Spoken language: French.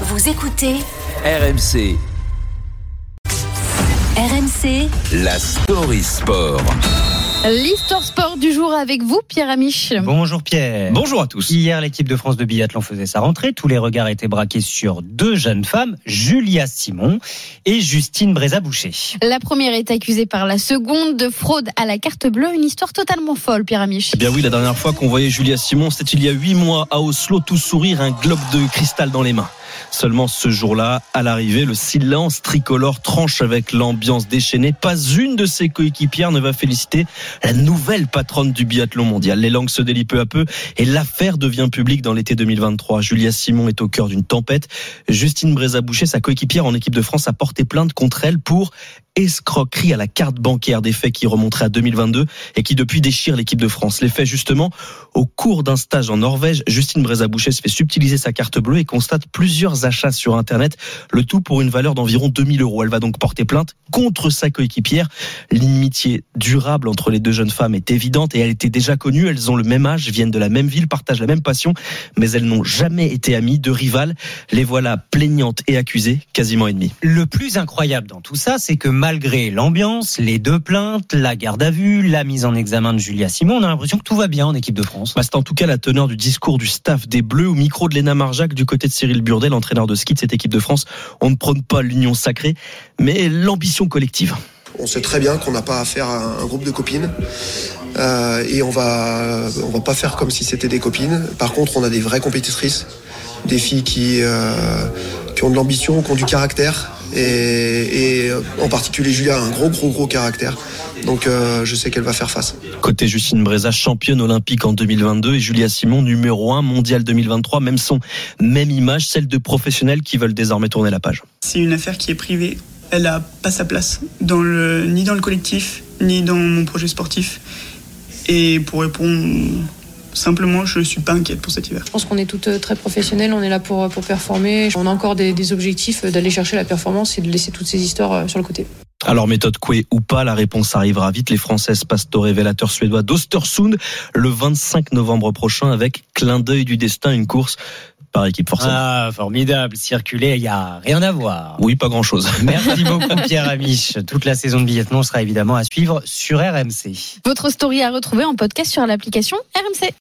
Vous écoutez RMC, RMC la story sport. L'histoire sport du jour avec vous, Pierre Amiche. Bonjour Pierre. Bonjour à tous. Hier, l'équipe de France de biathlon faisait sa rentrée. Tous les regards étaient braqués sur deux jeunes femmes, Julia Simon et Justine Brézaboucher. La première est accusée par la seconde de fraude à la carte bleue. Une histoire totalement folle, Pierre Amiche. Eh bien oui, la dernière fois qu'on voyait Julia Simon, c'était il y a huit mois à Oslo, tout sourire, un globe de cristal dans les mains. Seulement ce jour-là, à l'arrivée, le silence tricolore tranche avec l'ambiance déchaînée. Pas une de ses coéquipières ne va féliciter la nouvelle patronne du biathlon mondial. Les langues se délient peu à peu et l'affaire devient publique dans l'été 2023. Julia Simon est au cœur d'une tempête. Justine Brézaboucher, sa coéquipière en équipe de France, a porté plainte contre elle pour escroquerie à la carte bancaire des faits qui remonteraient à 2022 et qui depuis déchirent l'équipe de France. Les faits justement, au cours d'un stage en Norvège, Justine Brézaboucher se fait subtiliser sa carte bleue et constate plusieurs achats sur Internet, le tout pour une valeur d'environ 2000 euros. Elle va donc porter plainte contre sa coéquipière. L'inimitié durable entre les deux jeunes femmes est évidente et elle était déjà connue. Elles ont le même âge, viennent de la même ville, partagent la même passion, mais elles n'ont jamais été amies, de rivales. Les voilà plaignantes et accusées, quasiment ennemies. Le plus incroyable dans tout ça, c'est que malgré l'ambiance, les deux plaintes, la garde à vue, la mise en examen de Julia Simon, on a l'impression que tout va bien en équipe de France. Bah, c'est en tout cas la teneur du discours du staff des Bleus au micro de Léna Marjac du côté de Cyril Burdet, l'entraîneur de ski de cette équipe de France. On ne prône pas l'union sacrée, mais l'ambition collective. On sait très bien qu'on n'a pas affaire à un groupe de copines. Euh, et on va, on va pas faire comme si c'était des copines. Par contre, on a des vraies compétitrices, des filles qui, euh, qui ont de l'ambition, qui ont du caractère. Et, et en particulier Julia a un gros, gros, gros caractère. Donc euh, je sais qu'elle va faire face. Côté Justine Breza, championne olympique en 2022 et Julia Simon, numéro 1 mondial 2023, même son, même image, celle de professionnels qui veulent désormais tourner la page. C'est une affaire qui est privée. Elle n'a pas sa place dans le, ni dans le collectif, ni dans mon projet sportif. Et pour répondre simplement, je ne suis pas inquiète pour cet hiver. Je pense qu'on est toutes très professionnelles, on est là pour, pour performer. On a encore des, des objectifs d'aller chercher la performance et de laisser toutes ces histoires sur le côté. Alors méthode Coué ou pas, la réponse arrivera vite. Les Françaises passent au révélateur suédois d'Ostersund le 25 novembre prochain avec clin d'œil du destin, une course par équipe forcément. Ah, formidable. Circuler, il n'y a rien à voir. Oui, pas grand-chose. Merci beaucoup Pierre Amiche. Toute la saison de biathlon sera évidemment à suivre sur RMC. Votre story à retrouver en podcast sur l'application RMC.